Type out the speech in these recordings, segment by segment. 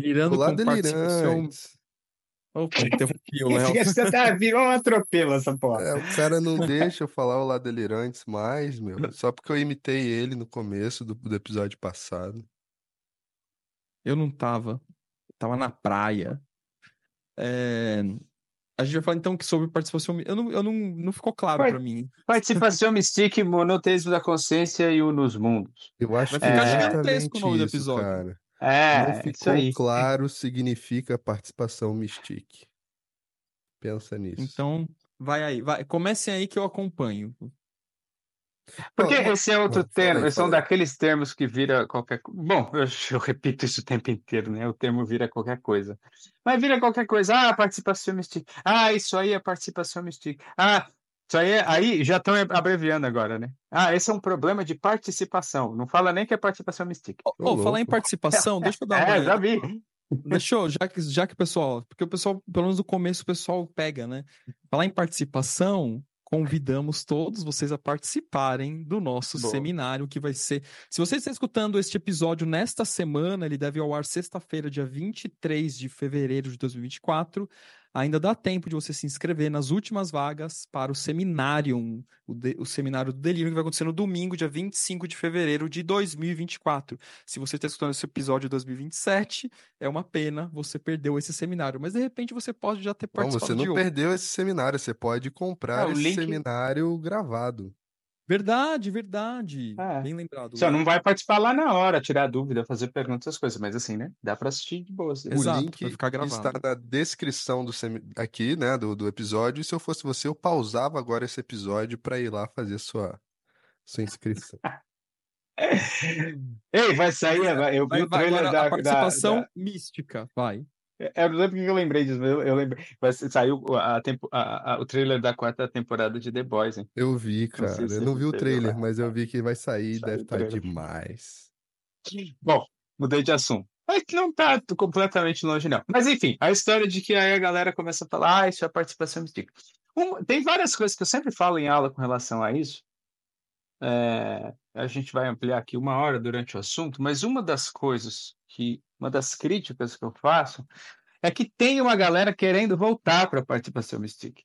Delirando Olá, com participação. delirantes. Opa, interrompi o Léo. Você tá, virou um atropelo essa porra. É, o cara não deixa eu falar Olá, delirantes mais, meu. Só porque eu imitei ele no começo do, do episódio passado. Eu não tava. Eu tava na praia. É, A gente vai falar então que sobre participação. Eu não, eu não, não ficou claro pra mim. Participação Mystique, monoteísmo da consciência e o nos mundos. Eu acho Vai que ficar é gigantesco o nome do episódio. cara. É, Não isso ficou aí. claro significa participação mystique. Pensa nisso. Então, vai aí. Vai. Comecem aí que eu acompanho. Porque esse é outro termo, aí, é um aí. daqueles termos que vira qualquer coisa. Bom, eu, eu repito isso o tempo inteiro, né? O termo vira qualquer coisa. Mas vira qualquer coisa. Ah, participação mystique. Ah, isso aí é participação mystique. Ah, isso aí é... Aí já estão abreviando agora, né? Ah, esse é um problema de participação. Não fala nem que é participação mystique. Ô, ô, falar em participação, deixa eu dar uma É, já vi. Deixa eu, já que, já que o pessoal, porque o pessoal, pelo menos no começo, o pessoal pega, né? Falar em participação, convidamos todos vocês a participarem do nosso Boa. seminário, que vai ser. Se você está escutando este episódio nesta semana, ele deve ir ao ar sexta-feira, dia 23 de fevereiro de 2024. Ainda dá tempo de você se inscrever nas últimas vagas para o seminário, o, de- o seminário do Delírio, que vai acontecer no domingo, dia 25 de fevereiro de 2024. Se você está escutando esse episódio em 2027, é uma pena, você perdeu esse seminário. Mas de repente você pode já ter Não, participado você de não perdeu esse seminário, você pode comprar Ah, o esse link- seminário gravado. Verdade, verdade. É. Bem lembrado. Só não vai participar lá na hora, tirar dúvida, fazer perguntas, essas coisas. Mas assim, né? Dá pra assistir de boas. Exato, o link vai ficar está gravado. na descrição do semi... aqui, né, do, do episódio. E se eu fosse você, eu pausava agora esse episódio para ir lá fazer sua, sua inscrição. Ei, vai sair. vai- Eu vi Vai, o vai, trailer agora da, a da- participação da- mística, vai. Eu não lembro porque eu lembrei disso, mas eu, eu lembrei. Ser- saiu a, tempo- a- a- o trailer da quarta temporada de The Boys, hein? Eu vi, Não cara. se Eu não vi o trailer, lá. mas eu vi que vai sair, Saiu deve o estar demais. Bom, mudei de assunto. Mas que não tá completamente longe, não. Mas enfim, a história de que aí a galera começa a falar, ah, isso é participação mística. Um- tem várias coisas que eu sempre falo em aula com relação a isso. É, a gente vai ampliar aqui uma hora durante o assunto, mas uma das coisas que, uma das críticas que eu faço é que tem uma galera querendo voltar para a participação mística.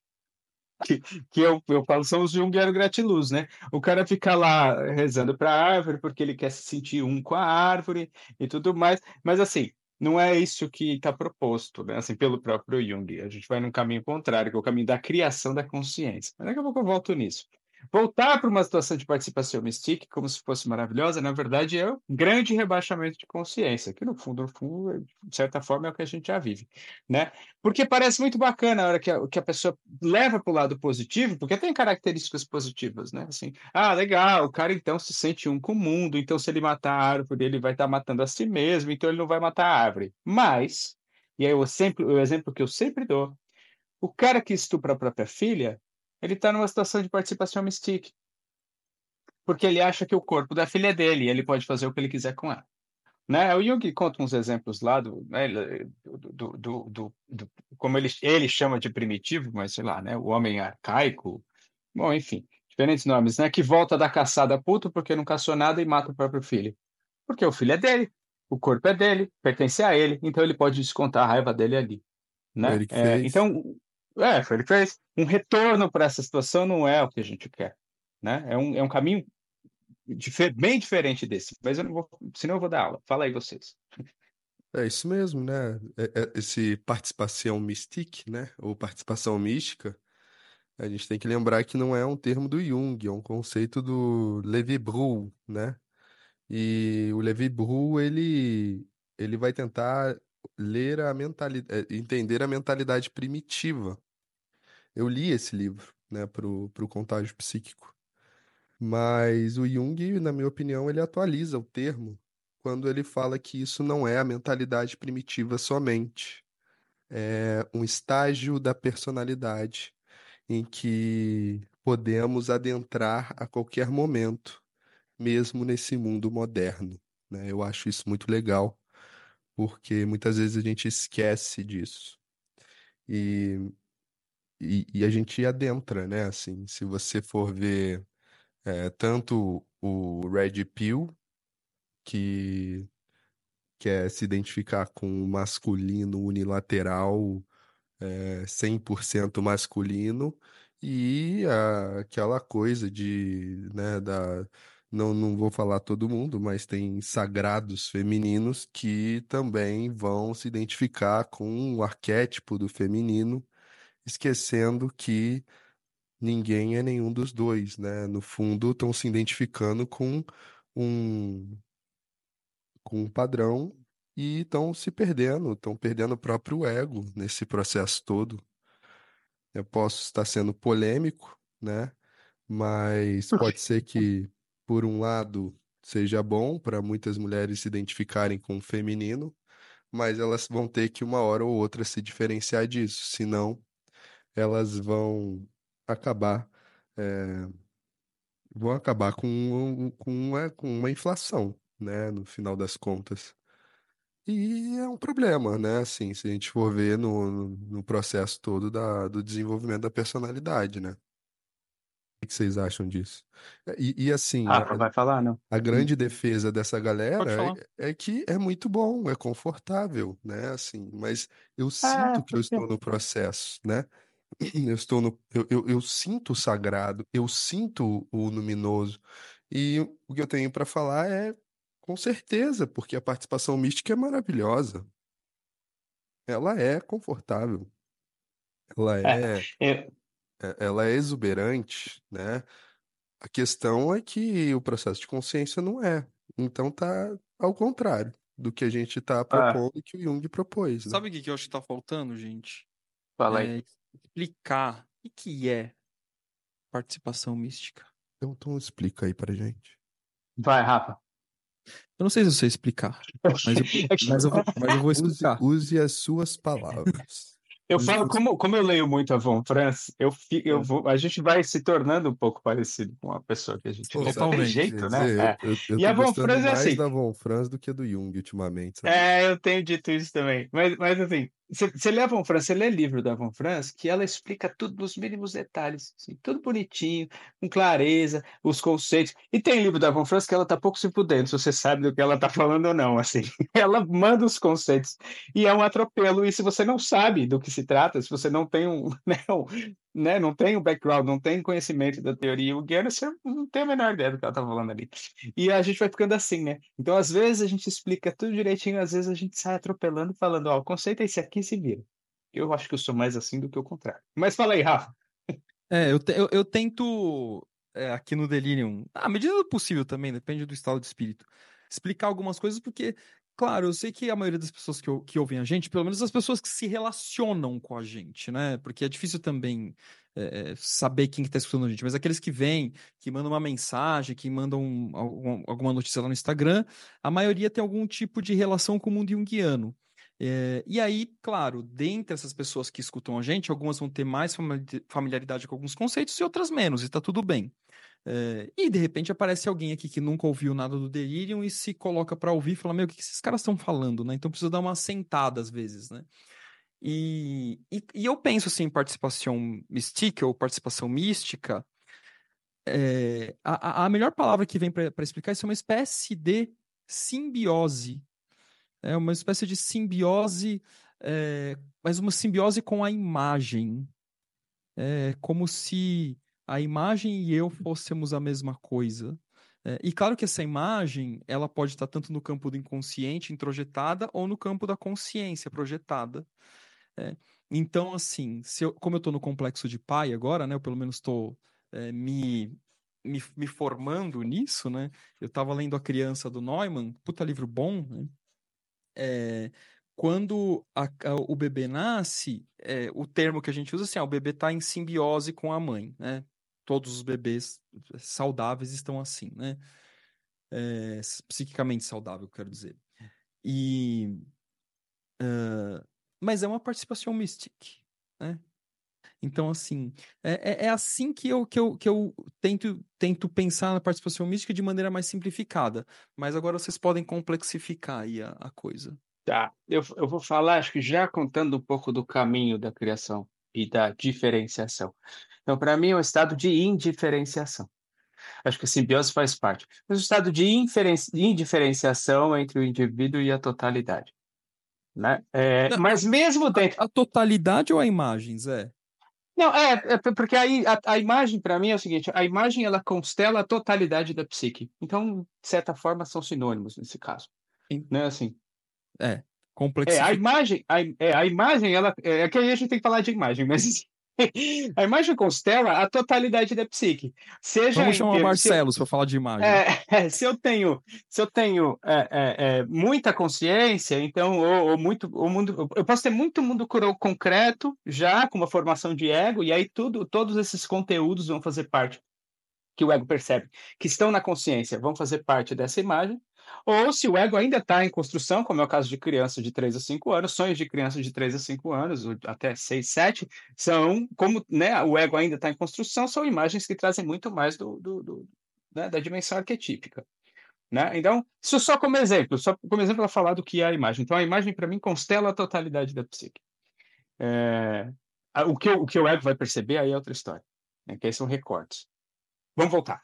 Que, que eu, eu falo são os Jungiano gratiluz, né? O cara fica lá rezando para a árvore porque ele quer se sentir um com a árvore e tudo mais, mas assim, não é isso que está proposto, né? Assim, pelo próprio Jung. A gente vai num caminho contrário, que é o caminho da criação da consciência. Mas daqui a pouco eu volto nisso. Voltar para uma situação de participação mística, como se fosse maravilhosa, na verdade é um grande rebaixamento de consciência, que no fundo, no fundo, de certa forma, é o que a gente já vive, né? Porque parece muito bacana a hora que a, que a pessoa leva para o lado positivo, porque tem características positivas, né? Assim, ah, legal, o cara então se sente um com o mundo, então se ele matar a árvore, ele vai estar matando a si mesmo, então ele não vai matar a árvore. Mas, e aí eu sempre, o exemplo que eu sempre dou, o cara que estupra a própria filha, ele está numa situação de participação mística. Porque ele acha que o corpo da filha é dele e ele pode fazer o que ele quiser com ela. Né? O Jung conta uns exemplos lá do, né, do, do, do, do, como ele, ele chama de primitivo, mas sei lá, né, o homem arcaico, bom, enfim, diferentes nomes, né, que volta da caçada puto porque não caçou nada e mata o próprio filho. Porque o filho é dele, o corpo é dele, pertence a ele, então ele pode descontar a raiva dele ali. Né? É, então, é, foi ele fez. Um retorno para essa situação não é o que a gente quer. Né? É, um, é um caminho dife- bem diferente desse. Mas eu não vou, senão eu vou dar aula. Fala aí vocês. É isso mesmo, né? É- é- Esse participação mystique, né? Ou participação mística, a gente tem que lembrar que não é um termo do Jung, é um conceito do Levi Brul, né? E o Levi Brul, ele, ele vai tentar ler a mentalidade, entender a mentalidade primitiva. Eu li esse livro, né, pro, pro Contágio Psíquico. Mas o Jung, na minha opinião, ele atualiza o termo quando ele fala que isso não é a mentalidade primitiva somente. É um estágio da personalidade em que podemos adentrar a qualquer momento, mesmo nesse mundo moderno, né? Eu acho isso muito legal, porque muitas vezes a gente esquece disso. E, e, e a gente adentra, né? Assim, se você for ver é, tanto o Red Pill, que, quer se identificar com o masculino unilateral, é, 100% masculino, e a, aquela coisa de, né, da, não, não vou falar todo mundo, mas tem sagrados femininos que também vão se identificar com o arquétipo do feminino, esquecendo que ninguém é nenhum dos dois, né? No fundo, estão se identificando com um, com um padrão e estão se perdendo, estão perdendo o próprio ego nesse processo todo. Eu posso estar sendo polêmico, né? Mas pode ser que, por um lado, seja bom para muitas mulheres se identificarem com o feminino, mas elas vão ter que, uma hora ou outra, se diferenciar disso, senão elas vão acabar. É, vão acabar com, com, uma, com uma inflação, né? No final das contas. E é um problema, né? Assim, se a gente for ver no, no processo todo da, do desenvolvimento da personalidade, né? O que vocês acham disso? E, e assim, Rafa, a, vai falar, não? a grande defesa dessa galera é, é que é muito bom, é confortável, né? Assim, mas eu É, sinto que eu estou no processo, né? Eu estou no, eu, eu, eu sinto o sagrado, eu sinto o luminoso. E o que eu tenho para falar é com certeza, porque a participação mística é maravilhosa. Ela é confortável, ela É, é, eu, é- ela é exuberante, né? A questão é que o processo de consciência não é. Então tá ao contrário do que a gente tá ah, propondo e que o Jung propôs, né? Sabe o que que eu acho que tá faltando, gente? fala aí. É explicar o que é participação mística. Então, então explica aí pra gente. Vai, Rafa. Eu não sei se eu sei explicar, mas eu, É mas eu, vou- mas eu vou Use, explicar. use as suas palavras. Eu Mas falo, como, como eu leio muito a Von Franz, eu, fi- eu É. vou, a gente vai se tornando um pouco parecido com a pessoa que a gente Pô, Totalmente. tem jeito, né? dizer, É. eu, eu, eu E a Von Franz é mais assim. da Von Franz do que do Jung ultimamente, sabe? É, eu tenho dito isso também. Mas, mas assim, você lê a Von Franz, você lê livro da Von Franz, que ela explica tudo nos mínimos detalhes, assim, tudo bonitinho, com clareza, os conceitos. E tem livro da Von Franz que ela tá pouco se fudendo, se você sabe do que ela tá falando ou não, assim. Ela manda os conceitos. E é um atropelo, e se você não sabe do que se trata, se você não tem um, né, um, né, não tem um background, não tem conhecimento da teoria junguiana, você não tem a menor ideia do que ela tá falando ali. E a gente vai ficando assim, né? Então, às vezes, a gente explica tudo direitinho, às vezes a gente sai atropelando, falando, ó, o conceito é esse aqui, se vira. Eu acho que eu sou mais assim do que o contrário. Mas fala aí, Rafa. É, eu, te- eu, eu tento, é, aqui no Delirium, à medida do possível também, depende do estado de espírito, explicar algumas coisas, porque, claro, eu sei que a maioria das pessoas que, que ouvem a gente, pelo menos as pessoas que se relacionam com a gente, né? Porque é difícil também é, saber quem está escutando a gente, mas aqueles que vêm, que mandam uma mensagem, que mandam algum- alguma notícia lá no Instagram, a maioria tem algum tipo de relação com o mundo junguiano. É, e aí, claro, dentre essas pessoas que escutam a gente, algumas vão ter mais famili- familiaridade com alguns conceitos e outras menos, e tá tudo bem. É, e de repente aparece alguém aqui que nunca ouviu nada do Delirium e se coloca para ouvir e fala: Meu, o que esses caras estão falando, né? Então precisa dar uma sentada às vezes, né? E, e, e eu penso assim, em participação mística ou participação mística, é, a, a- a melhor palavra que vem para explicar isso é uma espécie de simbiose. É uma espécie de simbiose, é, mas uma simbiose com a imagem. É como se a imagem e eu fôssemos a mesma coisa. É, e claro que essa imagem, ela pode estar tanto no campo do inconsciente, introjetada, ou no campo da consciência, projetada. É, então, assim, eu- como eu estou no complexo de pai agora, né? Eu pelo menos estou me, me, me formando nisso, né? Eu estava lendo A Criança do Neumann, puta livro bom, né? É, quando a- a- o bebê nasce, é, o termo que a gente usa assim, ah, o bebê está em simbiose com a mãe, né? Todos os bebês saudáveis estão assim, né? É, psiquicamente saudável, quero dizer. E, ah, mas é uma participação mystic, né? Então, assim, é, é- é assim que eu, que eu, que eu tento, tento pensar na participação mística de maneira mais simplificada. Mas agora vocês podem complexificar aí a, a coisa. Tá, eu, eu vou falar, acho que já contando um pouco do caminho da criação e da diferenciação. Então, para mim, é um estado de indiferenciação. Acho que a simbiose faz parte. Mas o estado de indiferenciação entre o indivíduo e a totalidade. Né? É, Não, mas mesmo dentro. A, a, totalidade ou a imagem, Zé? Não, é, é porque aí a, a imagem, para mim, é o seguinte: a imagem ela constela a totalidade da psique. Então, de certa forma, são sinônimos nesse caso. Sim. Né? Assim. É, complexo. É, a imagem, a, é, a imagem, ela. É, é que aí a gente tem que falar de imagem, mas a imagem constela a totalidade da psique. Seja Vamos chamar o Marcelo para falar de imagem. É, é, se eu tenho, se eu tenho é, é, é muita consciência, então, ou, ou, muito, o mundo, eu posso ter muito mundo concreto já com uma formação de ego, e aí tudo, todos esses conteúdos vão fazer parte que o ego percebe, que estão na consciência, vão fazer parte dessa imagem, ou se o ego ainda está em construção, como é o caso de crianças de 3 a 5 anos, sonhos de crianças de 3 a 5 anos, até 6, 7, são, como né, o ego ainda está em construção, são imagens que trazem muito mais do, do, do né, da dimensão arquetípica. Né? Então, isso só como exemplo, só como exemplo para falar do que é a imagem. Então, a imagem, para mim, constela a totalidade da psique. É... O, que, o que o ego vai perceber aí é outra história, né? que aí são recortes. Vamos voltar.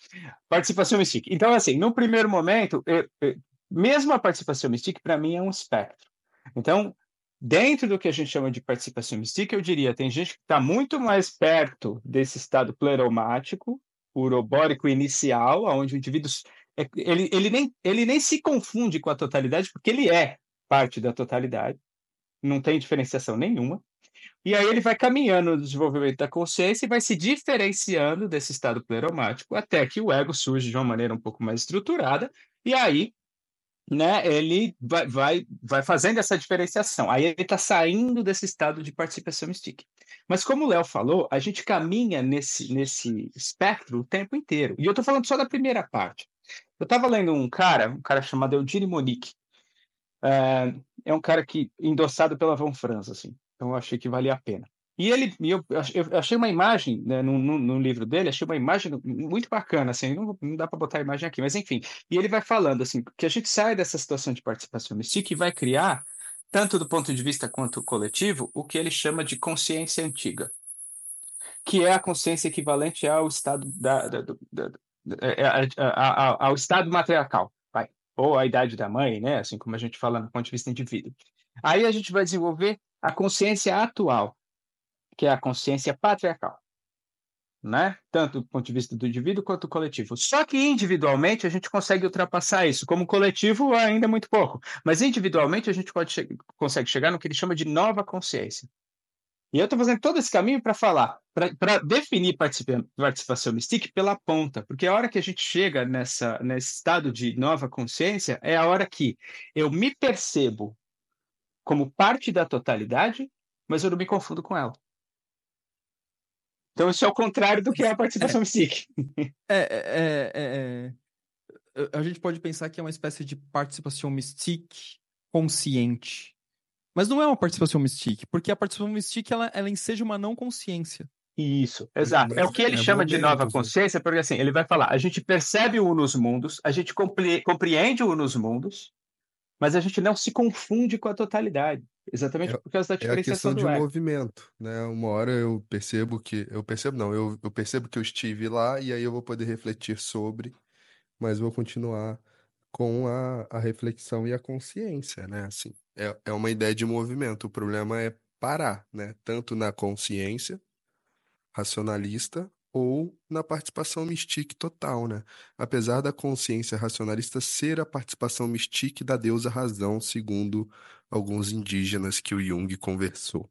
Participação mística. Então, assim, no primeiro momento, eu, eu, mesmo a participação mística, para mim, é um espectro. Então, dentro do que a gente chama de participação mística, eu diria, tem gente que está muito mais perto desse estado pleromático, urobórico inicial, onde o indivíduo é, ele, ele, nem, ele nem se confunde com a totalidade, porque ele é parte da totalidade, não tem diferenciação nenhuma. E aí ele vai caminhando no desenvolvimento da consciência e vai se diferenciando desse estado pleromático até que o ego surge de uma maneira um pouco mais estruturada e aí né, ele vai, vai, vai fazendo essa diferenciação. Aí ele está saindo desse estado de participação mística. Mas como o Léo falou, a gente caminha nesse, nesse espectro o tempo inteiro. E eu estou falando só da primeira parte. Eu estava lendo um cara, um cara chamado Eugene Monique. É, é um cara que endossado pela Von Franz, assim. Então eu achei que valia a pena. E ele, eu, eu achei uma imagem né, no, no, no, livro dele, achei uma imagem muito bacana, assim, não, não dá para botar a imagem aqui, mas enfim. E ele vai falando assim que a gente sai dessa situação de participação mística e vai criar, tanto do ponto de vista quanto coletivo, o que ele chama de consciência antiga, que é a consciência equivalente ao estado da, da, da, da é, é, ao estado matriarcal, vai, ou a idade da mãe, né? Assim como a gente fala do ponto de vista indivíduo. Aí a gente vai desenvolver a consciência atual, que é a consciência patriarcal. Né? Tanto do ponto de vista do indivíduo quanto do coletivo. Só que individualmente a gente consegue ultrapassar isso. Como coletivo, ainda é muito pouco. Mas individualmente a gente pode che consegue chegar no que ele chama de nova consciência. E eu estou fazendo todo esse caminho para falar, para definir participação mística pela ponta, porque a hora que a gente chega nessa, nesse estado de nova consciência é a hora que eu me percebo como parte da totalidade, mas eu não me confundo com ela. Então, isso é o contrário do que é a participação é, é, é, é, A gente pode pensar que é uma espécie de participação mystique consciente. Mas não é uma participação mystique, porque a participação mystique ela, ela enseja uma não consciência. Isso, exato. É o que ele é chama de nova consciência, porque assim, ele vai falar, a gente percebe o nos mundos, a gente compreende o nos mundos, mas a gente não se confunde com a totalidade, exatamente é, por causa da diferenciação é a questão de ego. movimento, né? Uma hora eu percebo que eu percebo não, eu, eu percebo que eu estive lá e aí eu vou poder refletir sobre, mas vou continuar com a, a reflexão e a consciência, né? Assim, é, é uma ideia de movimento. O problema é parar, né? Tanto na consciência racionalista ou na participação mística total, né? Apesar da consciência racionalista ser a participação mística da deusa razão, segundo alguns indígenas que o Jung conversou.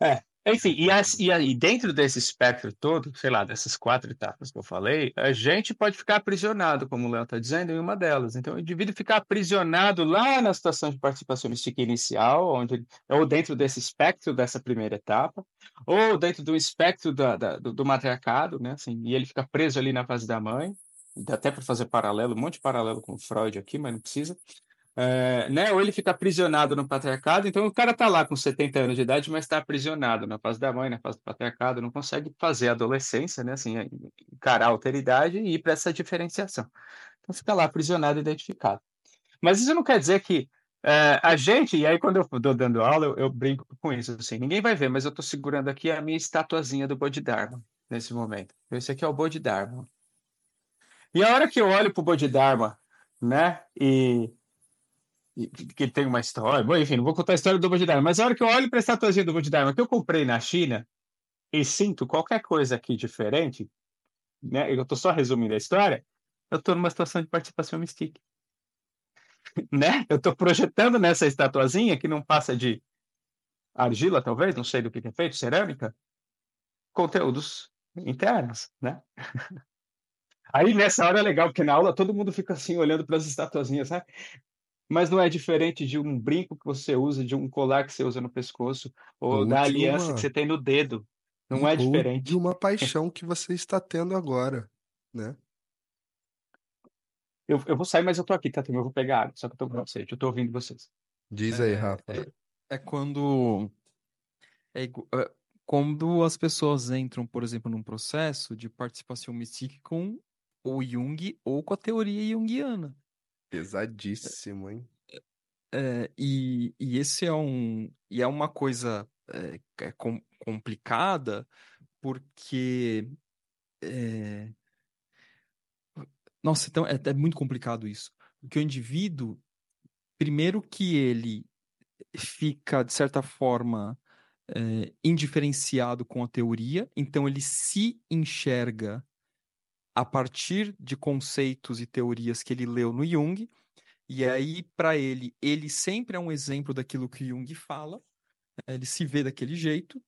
É, enfim, e, as, e aí, dentro desse espectro todo, sei lá, dessas quatro etapas que eu falei, a gente pode ficar aprisionado, como o Léo está dizendo, em uma delas. Então, o indivíduo ficar aprisionado lá na situação de participação mística inicial, onde, ou dentro desse espectro dessa primeira etapa, ou dentro do espectro da, da, do, do, matriarcado, né? Assim, e ele fica preso ali na fase da mãe, dá até para fazer paralelo, um monte de paralelo com Freud aqui, mas não precisa. É, né? Ou ele fica aprisionado no patriarcado, então o cara está lá com 70 anos de idade, mas está aprisionado na fase da mãe, na fase do patriarcado, não consegue fazer a adolescência, né? Assim, encarar a alteridade e ir para essa diferenciação. Então fica lá aprisionado, identificado. Mas isso não quer dizer que É, a gente, e aí quando eu estou dando aula, eu, eu, brinco com isso, assim, ninguém vai ver, mas eu estou segurando aqui a minha estatuazinha do Bodhidharma nesse momento. Esse aqui é o Bodhidharma. E a hora que eu olho para o Bodhidharma, né, e, que tem uma história, bom, enfim, não vou contar a história do Bodhidharma, mas a hora que eu olho para a estatuazinha do Bodhidharma que eu comprei na China e sinto qualquer coisa aqui diferente, né, eu estou só resumindo a história, eu estou numa situação de participação mística né? Eu estou projetando nessa estatuazinha que não passa de argila, talvez, não sei do que é feito, cerâmica, conteúdos internos, né? Aí nessa hora é legal, porque na aula todo mundo fica assim olhando para as estatuazinhas, sabe? Mas não é diferente de um brinco que você usa, de um colar que você usa no pescoço, ou, ou da aliança uma... que você tem no dedo. Não é diferente. de uma paixão que você está tendo agora, né? Eu, eu vou sair, mas eu tô aqui, tá? Eu vou pegar água, só que eu tô com sede. Eu tô ouvindo vocês. Diz aí, é, Rafa. É, é quando. É, é, quando as pessoas entram, por exemplo, num processo de participação mística com o Jung ou com a teoria junguiana. Pesadíssimo, hein? É, e, e esse é um e é uma coisa é, é com, complicada porque é, nossa, então é, é muito complicado isso. Porque o indivíduo, primeiro que ele fica, de certa forma, é, indiferenciado com a teoria, então ele se enxerga a partir de conceitos e teorias que ele leu no Jung, e aí, para ele, ele sempre é um exemplo daquilo que Jung fala, ele se vê daquele jeito,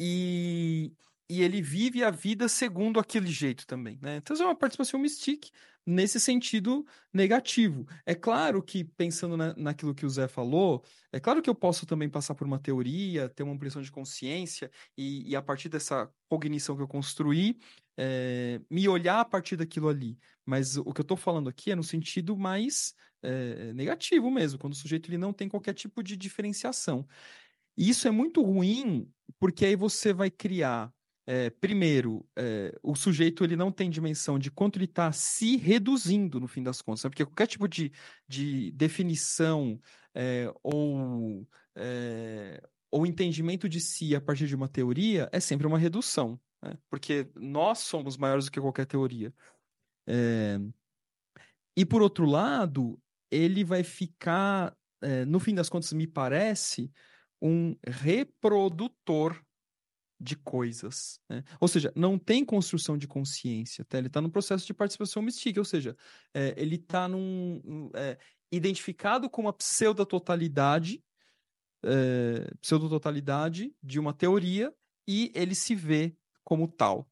e, e ele vive a vida segundo aquele jeito também, né? Então é uma participação mystique nesse sentido negativo. É claro que, pensando na, naquilo que o Zé falou, é claro que eu posso também passar por uma teoria, ter uma ampliação de consciência, e, e a partir dessa cognição que eu construí, é, me olhar a partir daquilo ali. Mas o que eu estou falando aqui é no sentido mais é, negativo mesmo, quando o sujeito ele não tem qualquer tipo de diferenciação. E isso é muito ruim, porque aí você vai criar é, primeiro, o sujeito ele não tem dimensão de quanto ele está se reduzindo no fim das contas, né? porque qualquer tipo de, de definição ou, ou entendimento de si a partir de uma teoria é sempre uma redução, né? porque nós somos maiores do que qualquer teoria. E por outro lado, ele vai ficar, no fim das contas, me parece, um reprodutor de coisas. Né? Ou seja, não tem construção de consciência. Tá? Ele está no processo de participação mística, ou seja, é, ele está num, é, identificado com uma pseudo-totalidade, é, pseudo-totalidade de uma teoria e ele se vê como tal.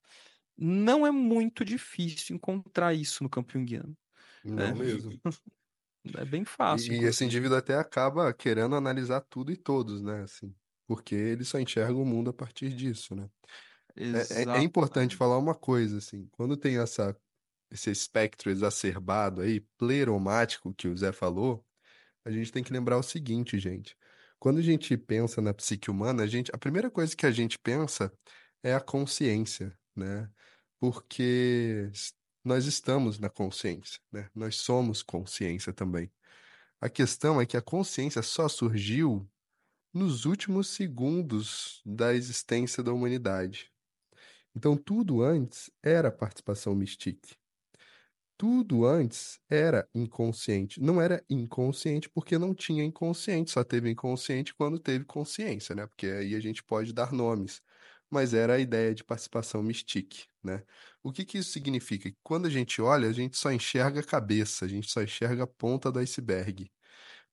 Não é muito difícil encontrar isso no campo junguiano. Não é. mesmo. É bem fácil. E, e esse indivíduo até acaba querendo analisar tudo e todos, né? Assim porque ele só enxerga o mundo a partir disso, né? É, é, é, importante falar uma coisa, assim, quando tem essa, esse espectro exacerbado aí, pleromático, que o Zé falou, a gente tem que lembrar o seguinte, gente. Quando a gente pensa na psique humana, a, gente, a primeira coisa que a gente pensa é a consciência, né? Porque nós estamos na consciência, né? Nós somos consciência também. A questão é que a consciência só surgiu nos últimos segundos da existência da humanidade. Então, tudo antes era participação mística. Tudo antes era inconsciente. Não era inconsciente porque não tinha inconsciente, só teve inconsciente quando teve consciência, né? Porque aí a gente pode dar nomes. Mas era a ideia de participação mística, né? O que, que isso significa? Quando a gente olha, a gente só enxerga a cabeça, a gente só enxerga a ponta do iceberg.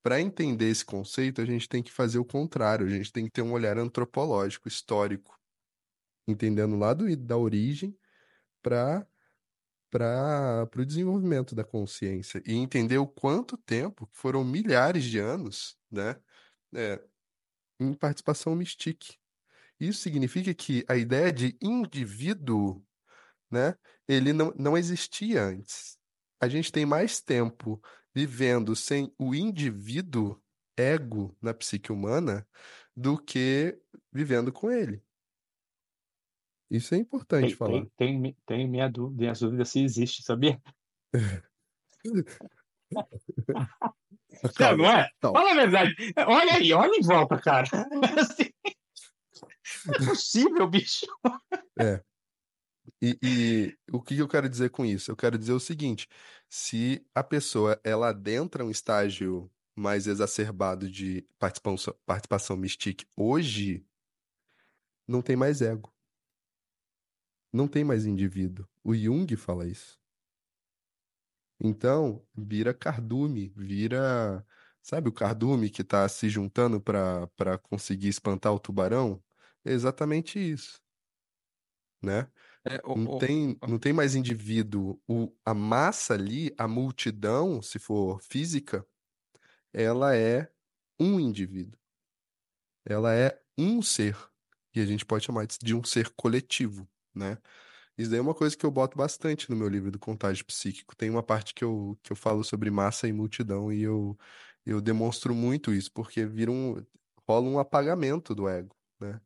Para entender esse conceito, a gente tem que fazer o contrário, a gente tem que ter um olhar antropológico, histórico, entendendo lá do, da origem para para o desenvolvimento da consciência e entender o quanto tempo, foram milhares de anos, né, é, em participação mística. Isso significa que a ideia de indivíduo, né, ele não, não existia antes. A gente tem mais tempo vivendo sem o indivíduo ego na psique humana do que vivendo com ele. Isso é importante tem, falar. Tem, tem, tem minha dúvida, minha dúvida se existe, sabia? Não, não é? Fala a verdade. Olha aí, olha em volta, cara. Assim, é possível, bicho. É. E, e o que eu quero dizer com isso? Eu quero dizer o seguinte: se a pessoa ela adentra um estágio mais exacerbado de participação, participação mystique hoje, não tem mais ego. Não tem mais indivíduo. O Jung fala isso. Então, vira cardume, vira. Sabe o cardume que está se juntando para para conseguir espantar o tubarão? É exatamente isso. Né? É, o- Não o- tem, não tem mais indivíduo. O, a massa ali, a multidão, se for física, ela é um indivíduo. Ela é um ser. E a gente pode chamar de de um ser coletivo, né? Isso daí é uma coisa que eu boto bastante no meu livro do Contágio Psíquico. Tem uma parte que eu, que eu falo sobre massa e multidão e eu, eu demonstro muito isso, porque vira um, rola um apagamento do ego, né?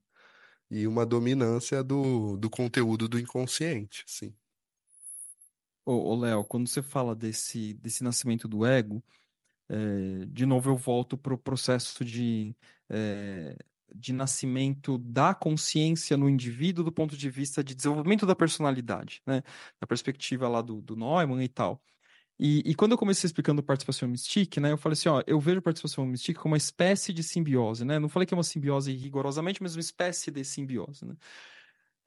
E uma dominância do, do conteúdo do inconsciente, sim. Ô, Léo, quando você fala desse, desse nascimento do ego, eh, de novo eu volto para o processo de, eh, de nascimento da consciência no indivíduo do ponto de vista de desenvolvimento da personalidade, né? Da perspectiva lá do, do Neumann e tal. E, e quando eu comecei explicando participação mystique, né, eu falei assim, ó, eu vejo participação mystique como uma espécie de simbiose, né? Não falei que é uma simbiose rigorosamente, mas uma espécie de simbiose, né?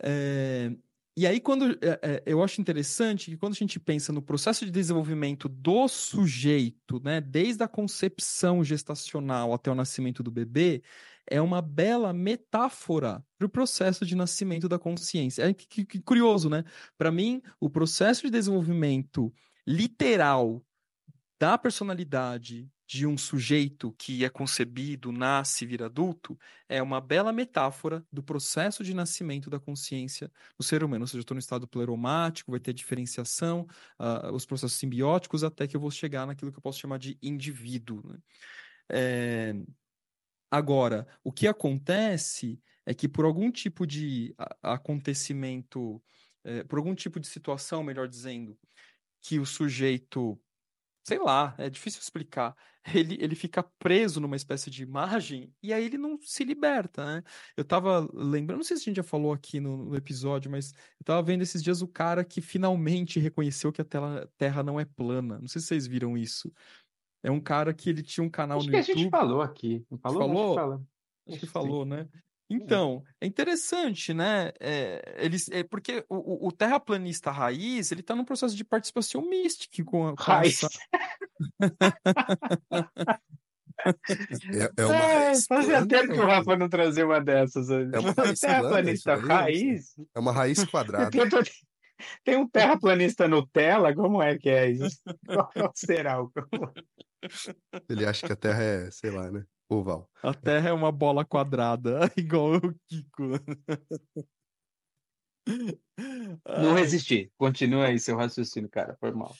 É, e aí, quando é, é, eu acho interessante que quando a gente pensa no processo de desenvolvimento do sujeito, né, desde a concepção gestacional até o nascimento do bebê, é uma bela metáfora para o processo de nascimento da consciência. É que, que- que curioso, né? Para mim, o processo de desenvolvimento literal da personalidade de um sujeito que é concebido, nasce, vira adulto, é uma bela metáfora do processo de nascimento da consciência do ser humano. Ou seja, eu estou no estado pleromático, vai ter diferenciação, ah, os processos simbióticos, até que eu vou chegar naquilo que eu posso chamar de indivíduo. né? É, Agora, o que acontece é que por algum tipo de acontecimento, eh, por algum tipo de situação, melhor dizendo, que o sujeito, sei lá, é difícil explicar, ele, ele fica preso numa espécie de imagem e aí ele não se liberta, né? Eu tava lembrando, não sei se a gente já falou aqui no, no episódio, mas eu tava vendo esses dias o cara que finalmente reconheceu que a tela- Terra não é plana. Não sei se vocês viram isso. É um cara que ele tinha um canal Acho no que a YouTube. gente falou aqui. Falou? Acho que falou? Acho que Acho que sim. falou, né? Então, é interessante, né? É, eles, é porque o, o- terraplanista raiz, ele tá num processo de participação mística com, a- com Raiz. essa... É, é uma É, fazia plana, tempo que o ou- Rafa não trazia uma dessas. hoje. É uma raiz plana, terraplanista isso aí, raiz? é uma raiz quadrada. Tem, tem um terraplanista Nutella? Como é que é isso? Qual será o Ele acha que a Terra é, sei lá, né? Oval. A Terra é uma bola quadrada, igual o Kiko. Não resisti. Continua aí seu raciocínio, cara. Foi mal.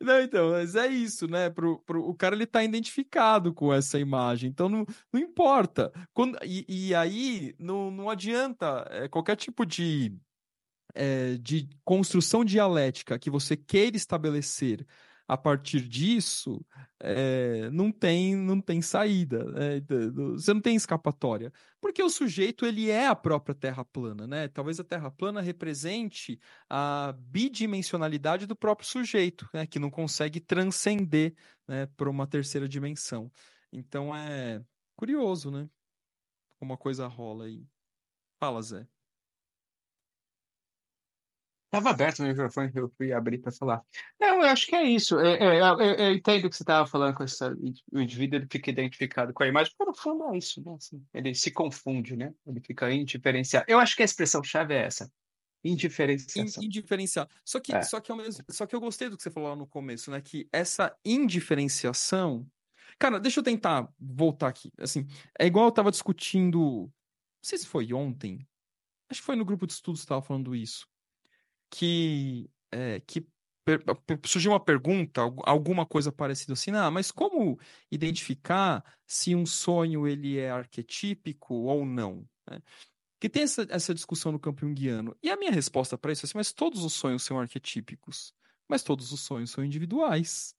Não, então, mas é isso, né? Pro, pro, o cara ele tá identificado com essa imagem, então não, não importa. Quando, e, e aí não, não adianta é, qualquer tipo de, é, de construção dialética que você queira estabelecer a partir disso, é, não tem não tem saída, né? Você não tem escapatória, porque o sujeito ele é a própria Terra plana, né? Talvez a Terra plana represente a bidimensionalidade do próprio sujeito, né? Que não consegue transcender, né? Para uma terceira dimensão. Então é curioso, né? Como a coisa rola aí. Fala, Zé. Estava aberto o microfone que eu fui abrir para falar. Não, eu acho que é isso. É, é, eu, eu- eu entendo o que você estava falando com essa. O indivíduo ele fica identificado com a imagem, mas no fundo é isso, né? Assim, ele se confunde, né? Ele fica indiferenciado. Eu acho que a expressão-chave é essa: In- indiferenciação. indiferenciar. Só que, É. só que ao mesmo, só que eu gostei do que você falou lá no começo, né? Que essa indiferenciação. Cara, deixa eu tentar voltar aqui. Assim, é igual eu tava discutindo. Não sei se foi ontem. Acho que foi no grupo de estudos que estava falando isso. Que, é, que surgiu uma pergunta, algu- alguma coisa parecida assim, ah, mas como identificar se um sonho ele é arquetípico ou não? né? Que tem essa, essa discussão no campo junguiano. E a minha resposta para isso é assim, mas todos os sonhos são arquetípicos. Mas todos os sonhos são individuais.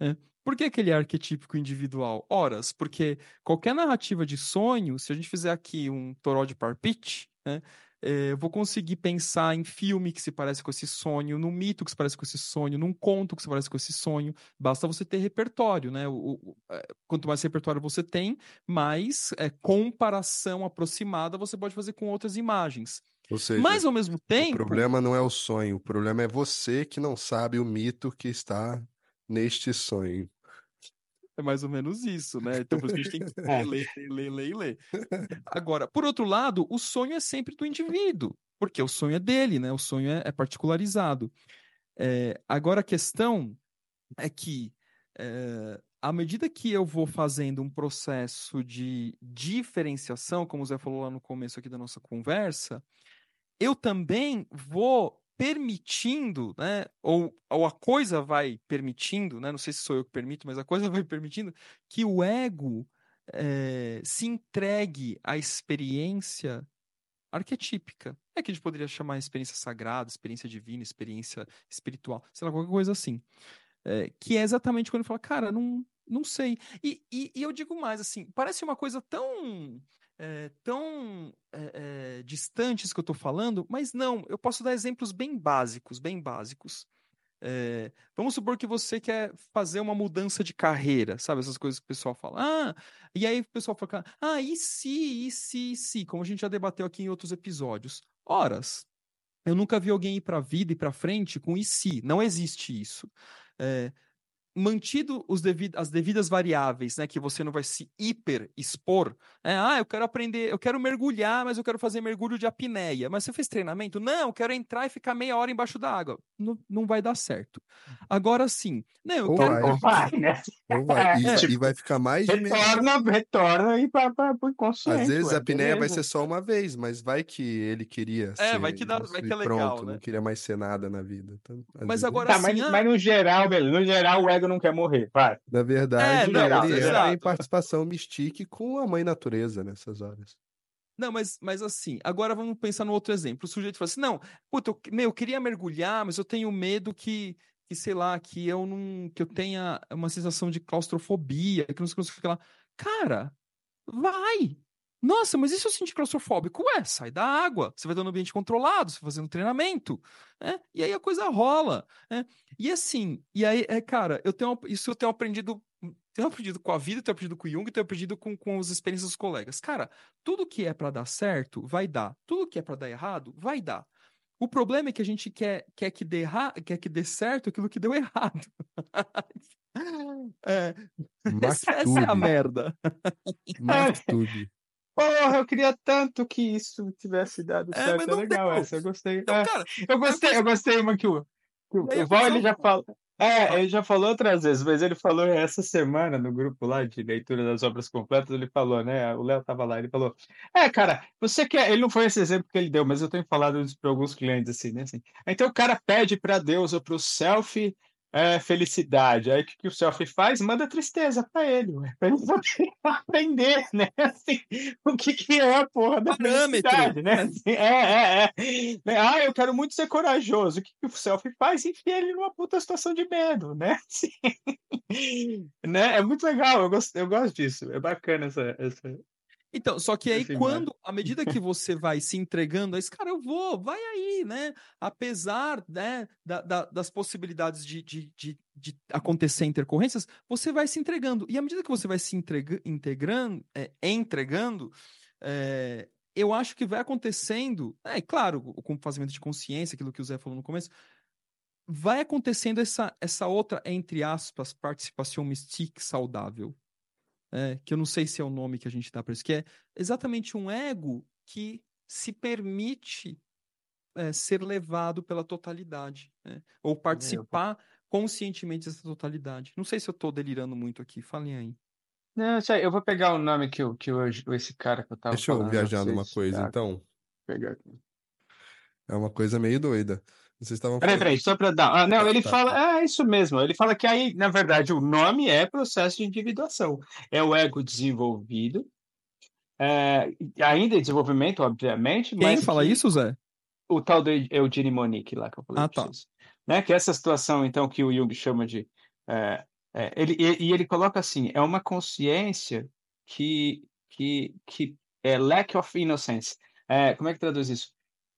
né? Por que, que ele é arquetípico individual? Horas, porque qualquer narrativa de sonho, se a gente fizer aqui um toró de parpite, né, é, eu vou conseguir pensar em filme que se parece com esse sonho, num mito que se parece com esse sonho, num conto que se parece com esse sonho. Basta você ter repertório, né? O, o, é, quanto mais repertório você tem, mais é, comparação aproximada você pode fazer com outras imagens. Ou seja, Mas ao mesmo tempo. o problema não é o sonho, o problema é você que não sabe o mito que está neste sonho. É mais ou menos isso, né? Então, por isso que a gente tem que É. ler, ler, ler, ler ler. Agora, por outro lado, o sonho é sempre do indivíduo, porque o sonho é dele, né? O sonho é, é particularizado. É, agora, a questão é que, é, à medida que eu vou fazendo um processo de diferenciação, como o Zé falou lá no começo aqui da nossa conversa, eu também vou permitindo, né? Ou, ou a coisa vai permitindo, né? Não sei se sou eu que permito, mas a coisa vai permitindo que o ego eh, se entregue à experiência arquetípica. É que a gente poderia chamar experiência sagrada, experiência divina, experiência espiritual, sei lá, qualquer coisa assim. Eh, que é exatamente quando ele fala, cara, não, não sei. E, e, e eu digo mais, assim, parece uma coisa tão é, tão é, é, distantes que eu estou falando, mas não, eu posso dar exemplos bem básicos, bem básicos. Vamos supor que você quer fazer uma mudança de carreira, sabe? Essas coisas que o pessoal fala. Ah, e aí o pessoal fala, ah, e se, e se, e se, como a gente já debateu aqui em outros episódios. Horas, eu nunca vi alguém ir para a vida e para frente com e se, não existe isso. É, mantido os devid as devidas variáveis, né, que você não vai se hiper expor. É, ah, eu quero aprender, eu quero mergulhar, mas eu quero fazer mergulho de apneia. Mas você fez treinamento? Não, eu quero entrar e ficar meia hora embaixo da água. Não, não vai dar certo. Agora sim, não, eu Ou quero vai. Ou vai, né? Ou vai, e, É. e vai ficar mais de meia Retorna, retorna e para o inconsciente. Às vezes ué, a apneia vai ser só uma vez, mas vai que ele queria É, ser vai que dá- vai que é legal, pronto, né? não queria mais ser nada na vida. Então, Mas vezes- agora Tá, mas, assim, ah- mas no geral, beleza. No geral, o ego não quer morrer. Vai. Na verdade, É, não, ele exato. entra em participação mystique com a mãe natureza nessas horas. Não, mas, mas assim, agora vamos pensar no outro exemplo. O sujeito fala assim: não, puta, eu, meu, eu queria mergulhar, mas eu tenho medo que, que, sei lá, que eu não. que eu tenha uma sensação de claustrofobia, que não sei o que lá. Cara, vai! Nossa, mas e se eu sentir claustrofóbico? Ué, sai da água. Você vai estar no ambiente controlado, você vai fazendo treinamento. né? E aí a coisa rola. né? E assim, e aí, é, cara, eu tenho, isso eu tenho aprendido. Tenho aprendido com a vida, tenho aprendido com o Jung, tenho aprendido com, com as experiências dos colegas. Cara, tudo que é para dar certo, vai dar. Tudo que é para dar errado, vai dar. O problema é que a gente quer, quer, que, dê quer que dê certo aquilo que deu errado. é, essa, essa é a merda. Mastude. Porra, eu queria tanto que isso tivesse dado É, certo. É, legal deu. essa, eu gostei. Então, É, cara, eu gostei, eu gostei uma que o, que o, o Val, ele já falou. É, ele já falou outras vezes, mas ele falou essa semana no grupo lá de leitura das obras completas, ele falou, né? O Léo tava lá, ele falou: É, cara, você quer. Ele não foi esse exemplo que ele deu, mas eu tenho falado isso para alguns clientes assim, né? Assim, então o cara pede para Deus ou para o self é, felicidade. Aí o que, que o self faz? Manda tristeza para ele, para ele poder aprender, né? Assim, o que, que é a porra da Parâmetro. felicidade, né? Assim, é, é, é. Ah, eu quero muito ser corajoso. O que, que o self faz? Enfia ele numa puta situação de medo, né? Assim, né? É muito legal, eu gosto, eu gosto disso. É bacana essa. essa... Então, só que aí Essa imagem. quando, à medida que você vai se entregando a esse cara, eu vou, vai aí, né? Apesar né, da- da- das possibilidades de, de, de, de acontecer intercorrências, você vai se entregando. E à medida que você vai se entrega, integrando, é, entregando, é, eu acho que vai acontecendo, é claro, o fazimento de consciência, aquilo que o Zé falou no começo, vai acontecendo essa, essa outra, entre aspas, participação mystique saudável é, que eu não sei se é o nome que a gente dá para isso, que é exatamente um ego que se permite é, ser levado pela totalidade, né? ou participar conscientemente dessa totalidade. Não sei se eu estou delirando muito aqui, falem aí. Não, aí, eu vou pegar o nome que, o, que hoje esse cara que eu tava Deixa eu falando. viajar numa coisa, Tá, então. pegar aqui. É uma coisa meio doida. Vocês estavam Peraí, falando. peraí, só para dar. Ah, não, ele tá, fala. tá. Ah, é isso mesmo. Ele fala que aí, na verdade, o nome é processo de individuação. É o ego desenvolvido. é, ainda em desenvolvimento, obviamente, Quem mas fala que- isso, Zé? o tal do Eugene Monique lá que eu falei Ah, tá. Né? Que é essa situação, então, que o Jung chama de é, É, ele, e, e ele coloca assim: é uma consciência que, que, que é lack of innocence. É, como é que traduz isso?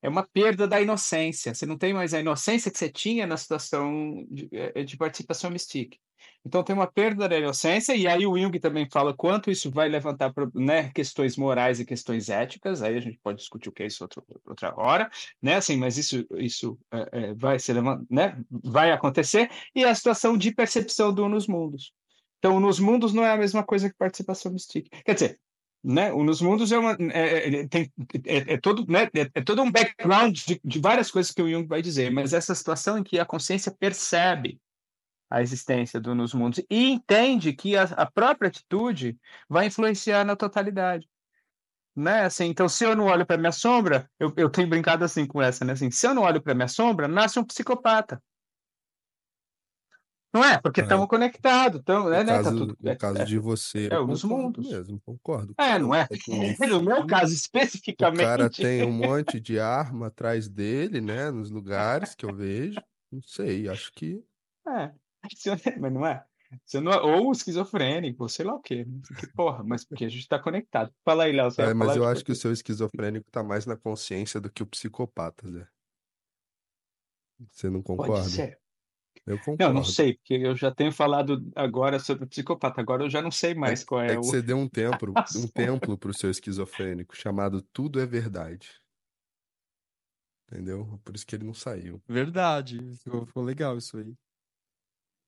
É uma perda da inocência. Você não tem mais a inocência que você tinha na situação de, é, de participação mística. Então tem uma perda da inocência, e aí o Jung também fala quanto isso vai levantar né, questões morais e questões éticas, aí a gente pode discutir o que é isso outra, outra hora, né? Assim, mas isso, isso é, é, vai, ser, né, vai acontecer, e a situação de percepção do nos mundos. Então, nos mundos não é a mesma coisa que participação mística. Quer dizer, né? O Nos Mundos é, uma, é, é, tem, é, é todo, né? É, é, todo um background de, de, várias coisas que o Jung vai dizer, mas essa situação em que a consciência percebe a existência do nos mundos e entende que a, a própria atitude vai influenciar na totalidade. Né? Assim, então, se eu não olho para minha sombra, eu, eu tenho brincado assim com essa, né? Assim, se eu não olho para minha sombra, nasce um psicopata. Não é? Porque estamos é. conectados. Então, no é, né? Tá caso, tá tudo, no caso é, de você, é os mundos mesmo, concordo. É, não é? No meu caso, especificamente. O cara tem um monte de arma atrás dele, né? Nos lugares que eu vejo. Não sei, acho que. É. Mas não é? Você não é, ou esquizofrênico, sei lá o quê. Que porra, mas porque a gente está conectado. Fala aí, Léo. É, mas eu acho que o seu esquizofrênico está mais na consciência do que o psicopata, Zé. Você não concorda? Pode ser. Eu concordo. Não, não sei, porque eu já tenho falado agora sobre o psicopata, agora eu já não sei mais é, qual é, é o. que você deu um templo, um templo para o seu esquizofrênico chamado Tudo é Verdade. Entendeu? Por isso que ele não saiu. Verdade. Ficou legal isso aí.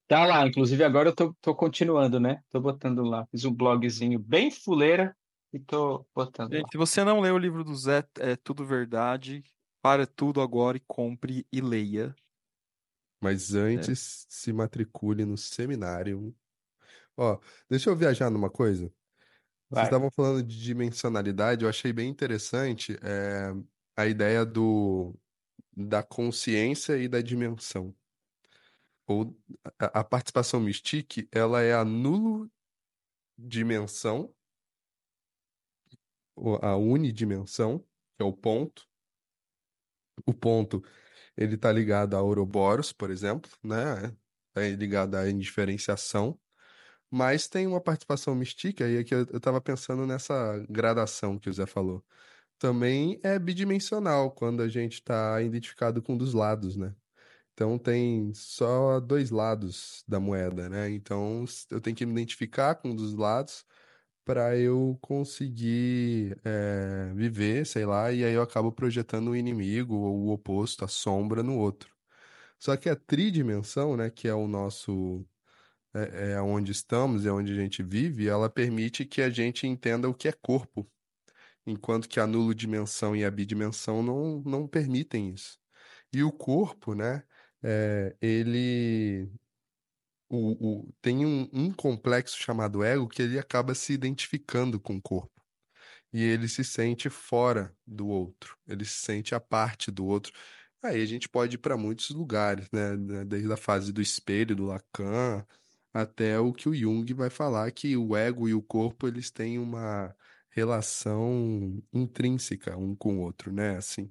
Tá lá, inclusive agora eu tô, tô continuando, né? Tô botando lá. Fiz um blogzinho bem fuleira e tô botando Gente, lá. se você não leu o livro do Zé, é tudo verdade. Para tudo agora e compre e leia. Mas antes, é. se matricule no seminário. Ó, deixa eu viajar numa coisa. Vocês estavam falando de dimensionalidade, eu achei bem interessante é, a ideia do, da consciência e da dimensão ou a, a participação Mystique, ela é a nulo dimensão, a unidimensão, que é o ponto. O ponto, ele está ligado a Ouroboros, por exemplo, né? É ligado à indiferenciação. Mas tem uma participação mística, aí é que eu estava pensando nessa gradação que o Zé falou. Também é bidimensional, quando a gente está identificado com um dos lados, né? Então tem só dois lados da moeda, né? Então eu tenho que me identificar com um dos lados para eu conseguir é, viver, sei lá, e aí eu acabo projetando o inimigo ou o oposto, a sombra no outro. Só que a tridimensão, né, que é o nosso é, é onde estamos, é onde a gente vive, ela permite que a gente entenda o que é corpo, enquanto que a nulo dimensão e a bidimensão não, não permitem isso. E o corpo, né, é, ele o, o, tem um, um complexo chamado ego que ele acaba se identificando com o corpo. E ele se sente fora do outro, ele se sente a parte do outro. Aí a gente pode ir para muitos lugares, né? Desde a fase do espelho, do Lacan, até o que o Jung vai falar que o ego e o corpo eles têm uma relação intrínseca um com o outro, né? Assim.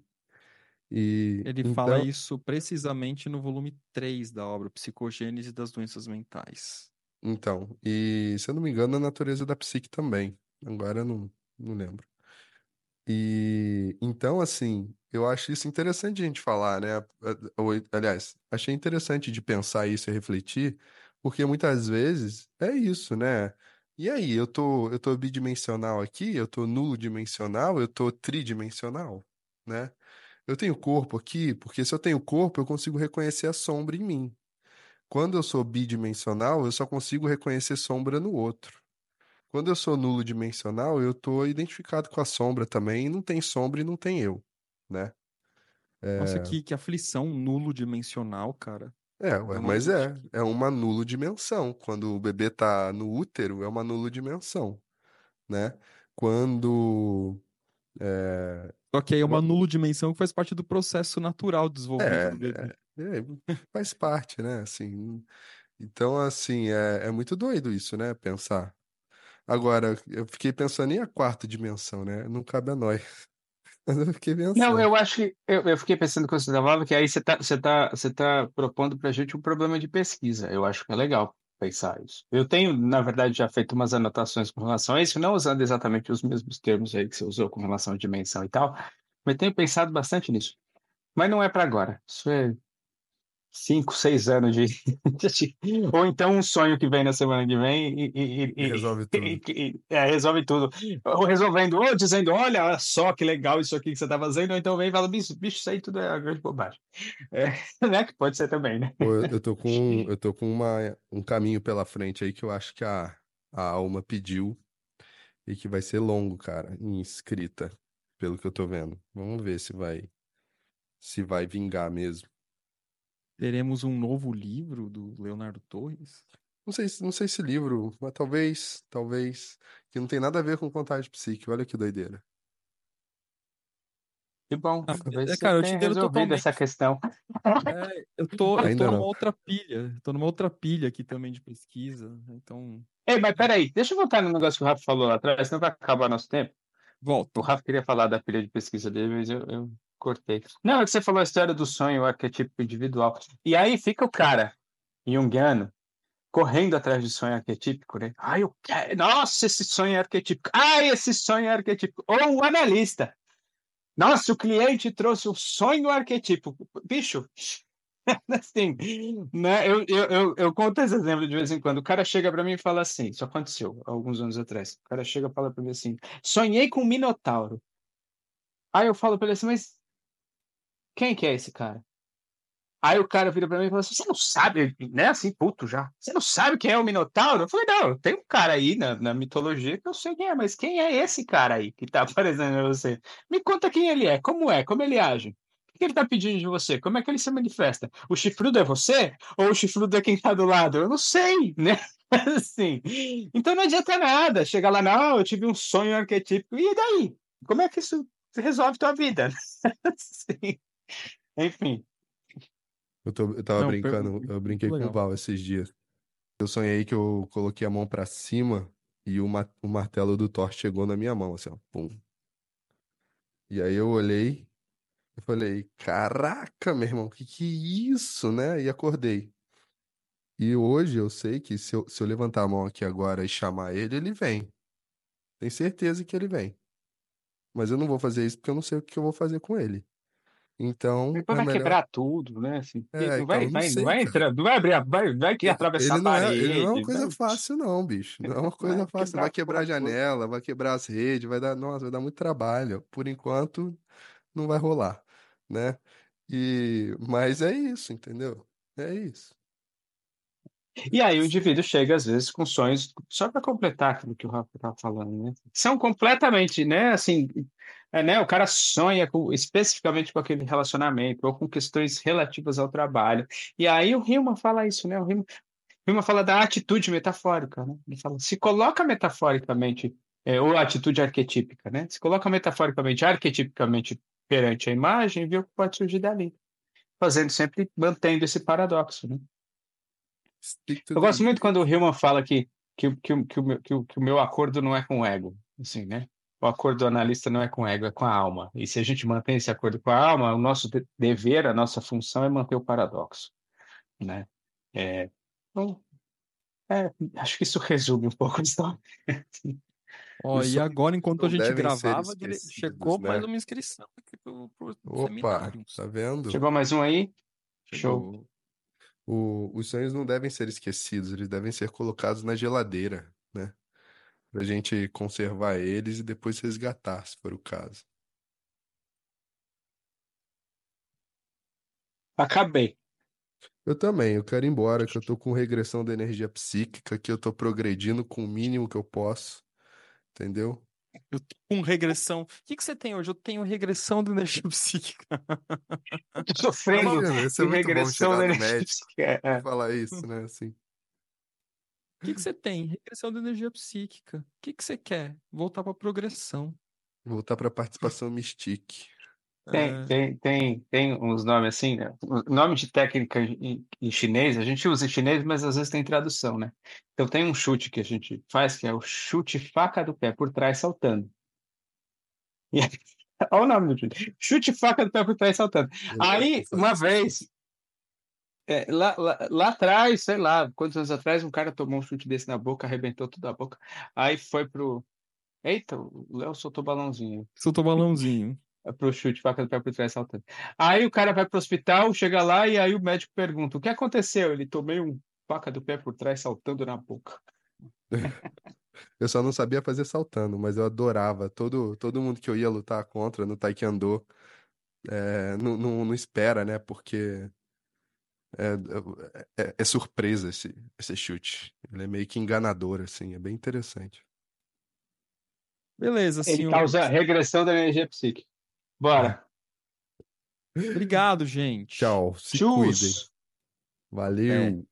E, Ele então, fala isso precisamente no volume 3 da obra, Psicogênese das Doenças Mentais. Então, e se eu não me engano, a natureza da psique também. Agora eu não, não lembro. E então, assim, eu acho isso interessante a gente falar, né? Aliás, achei interessante de pensar isso e refletir, porque muitas vezes é isso, né? E aí, eu tô, eu tô bidimensional aqui, eu tô nulo dimensional, eu tô tridimensional, né? Eu tenho corpo aqui, porque se eu tenho corpo, eu consigo reconhecer a sombra em mim. Quando eu sou bidimensional, eu só consigo reconhecer sombra no outro. Quando eu sou nulo dimensional, eu estou identificado com a sombra também, e não tem sombra e não tem eu, né? É... Nossa, que, que aflição nulo dimensional, cara. É, ué, mas é, é uma nulo dimensão. Quando o bebê tá no útero, é uma nulo dimensão, né? Quando é, só que aí é uma nula dimensão que faz parte do processo natural do desenvolvimento é, do bebê. É, é, faz parte, né? Assim, então, assim, é, é muito doido isso, né? Pensar. Agora, eu fiquei pensando em a quarta dimensão, né? Não cabe a nós. Mas eu fiquei pensando. Não, eu acho que eu, eu fiquei pensando com você falava que aí você está você tá, você tá propondo para a gente um problema de pesquisa. Eu acho que é legal. Pensar isso. Eu tenho, na verdade, já feito umas anotações com relação a isso, não usando exatamente os mesmos termos aí que você usou com relação à dimensão e tal, mas tenho pensado bastante nisso. Mas não é para agora. Isso é cinco, seis anos de. Ou então um sonho que vem na semana que vem e, e, e resolve tudo. E, é, resolve tudo. Ou resolvendo, ou dizendo, olha só que legal isso aqui que você está fazendo, ou então vem e fala, bicho, bicho, isso aí tudo é uma grande bobagem. É, né? Que pode ser também, né? Eu, eu tô com, eu tô com uma, um caminho pela frente aí que eu acho que a, a alma pediu e que vai ser longo, cara, em escrita, pelo que eu tô vendo. Vamos ver se vai se vai vingar mesmo. Teremos um novo livro do Leonardo Torres? Não sei, não sei se livro, mas talvez, talvez, que não tem nada a ver com contagem psíquica. Olha que doideira. Que bom. Ah, é, cara, eu te resolvido totalmente... essa questão. É, eu tô, eu tô numa não. outra pilha. Tô numa outra pilha aqui também de pesquisa. Então. Ei, mas peraí, deixa eu voltar no negócio que o Rafa falou lá atrás, senão vai acabar nosso tempo. Volta. O Rafa queria falar da pilha de pesquisa dele, mas eu, eu cortei. Não, é que você falou a história do sonho, o arquetípico individual. E aí fica o cara, junguiano, correndo atrás de sonho arquetípico, né? Ai, eu quero. Nossa, esse sonho é arquetípico. Ai, esse sonho é arquetípico. Ou o analista. Nossa, o cliente trouxe o sonho arquetípico. Bicho, assim, né? Eu, eu, eu, eu, conto esse exemplo de vez em quando. O cara chega para mim e fala assim: Isso aconteceu alguns anos atrás. O cara chega e fala para mim assim: Sonhei com um minotauro. Aí eu falo para ele assim: Mas quem que é esse cara? Aí o cara vira pra mim e fala assim: Você não sabe, né? Assim, puto já. Você não sabe quem é o Minotauro? Eu falei: Não, tem um cara aí na, na mitologia que eu sei quem é, mas quem é esse cara aí que tá aparecendo pra você? Me conta quem ele é, como é, como ele age. O que ele tá pedindo de você? Como é que ele se manifesta? O chifrudo é você? Ou o chifrudo é quem tá do lado? Eu não sei, né? assim. Então não adianta nada. Chegar lá, não, eu tive um sonho arquetípico. E daí? Como é que isso resolve tua vida? Sim. Enfim. Eu, tô, eu tava Não, brincando, per... eu brinquei com o Val esses dias. Eu sonhei que eu coloquei a mão para cima e o, ma o martelo do Thor chegou na minha mão, assim, ó, pum. E aí eu olhei e falei, caraca, meu irmão, que que é isso, né? E acordei. E hoje eu sei que se eu, se eu levantar a mão aqui agora e chamar ele, ele vem. Tenho certeza que ele vem. Mas eu não vou fazer isso porque eu não sei o que eu vou fazer com ele. Então. Depois é vai melhor... quebrar tudo, né? Assim, é, não, então, vai, vai, sei, não vai entrar, não vai abrir, vai, vai que atravessar ele não a parede. É, ele não é uma coisa vai... fácil, não, bicho. Não é uma coisa vai fácil. Vai quebrar a janela, vai quebrar as redes, vai dar, nossa, vai dar muito trabalho. Por enquanto, não vai rolar, né? E, mas é isso, entendeu? É isso. E aí o indivíduo chega, às vezes, com sonhos, só para completar aquilo que o Rafa estava falando, né? São completamente, né, assim, é, né, o cara sonha com, especificamente com aquele relacionamento ou com questões relativas ao trabalho. E aí o Rima fala isso, né? O Rima, Rima fala da atitude metafórica, né? Ele fala, se coloca metaforicamente, é, ou atitude arquetípica, né? Se coloca metaforicamente, arquetipicamente perante a imagem, vê o que pode surgir dali. Fazendo sempre, mantendo esse paradoxo, né? Eu gosto muito quando o Hillman fala que, que, que, que, o meu, que, o, que o meu acordo não é com o ego, assim, né? O acordo do analista não é com o ego, é com a alma. E se a gente mantém esse acordo com a alma, o nosso dever, a nossa função é manter o paradoxo, né? É, então, é, acho que isso resume um pouco a história. Ó, e agora, enquanto a gente gravava, chegou né? mais uma inscrição aqui pro, pro Opa, tá vendo? Chegou mais um aí? Show. Show. O, os sonhos não devem ser esquecidos, eles devem ser colocados na geladeira, né? Pra gente conservar eles e depois resgatar, se for o caso. Acabei. Eu também, eu quero ir embora, que eu tô com regressão da energia psíquica, que eu tô progredindo com o mínimo que eu posso, entendeu? Eu tô com regressão. O que, que você tem hoje? Eu tenho regressão da energia psíquica. Eu tô sofrendo Isso é muito regressão da energia psíquica. É. Falar isso, né? Assim. O que, que você tem? Regressão da energia psíquica. O que, que você quer? Voltar para progressão. Voltar para participação mystique. Tem, é... tem, tem, tem uns nomes assim, né? Nome de técnica em, em, chinês, a gente usa em chinês, mas às vezes tem tradução, né? Então tem um chute que a gente faz, que é o chute faca do pé por trás saltando. E, olha o nome do chute. Chute faca do pé por trás saltando. Aí, uma vez, É, lá, lá, lá atrás, sei lá, quantos anos atrás, um cara tomou um chute desse na boca, arrebentou tudo a boca. Aí foi pro. Eita, o Léo soltou balãozinho. Soltou balãozinho. É pro chute, faca do pé por trás saltando. Aí o cara vai pro hospital, chega lá e aí o médico pergunta: o que aconteceu? Ele tomei um faca do pé por trás saltando na boca. Eu só não sabia fazer saltando, mas eu adorava. Todo, todo mundo que eu ia lutar contra no Taekwondo é, não, não, não espera, né? Porque é, é, é, surpresa esse, esse chute. Ele é meio que enganador, assim, é bem interessante. Beleza, Ele senhor. causa regressão da energia psíquica. Bora. Obrigado, gente. Tchau, se Tchus. cuidem. Valeu.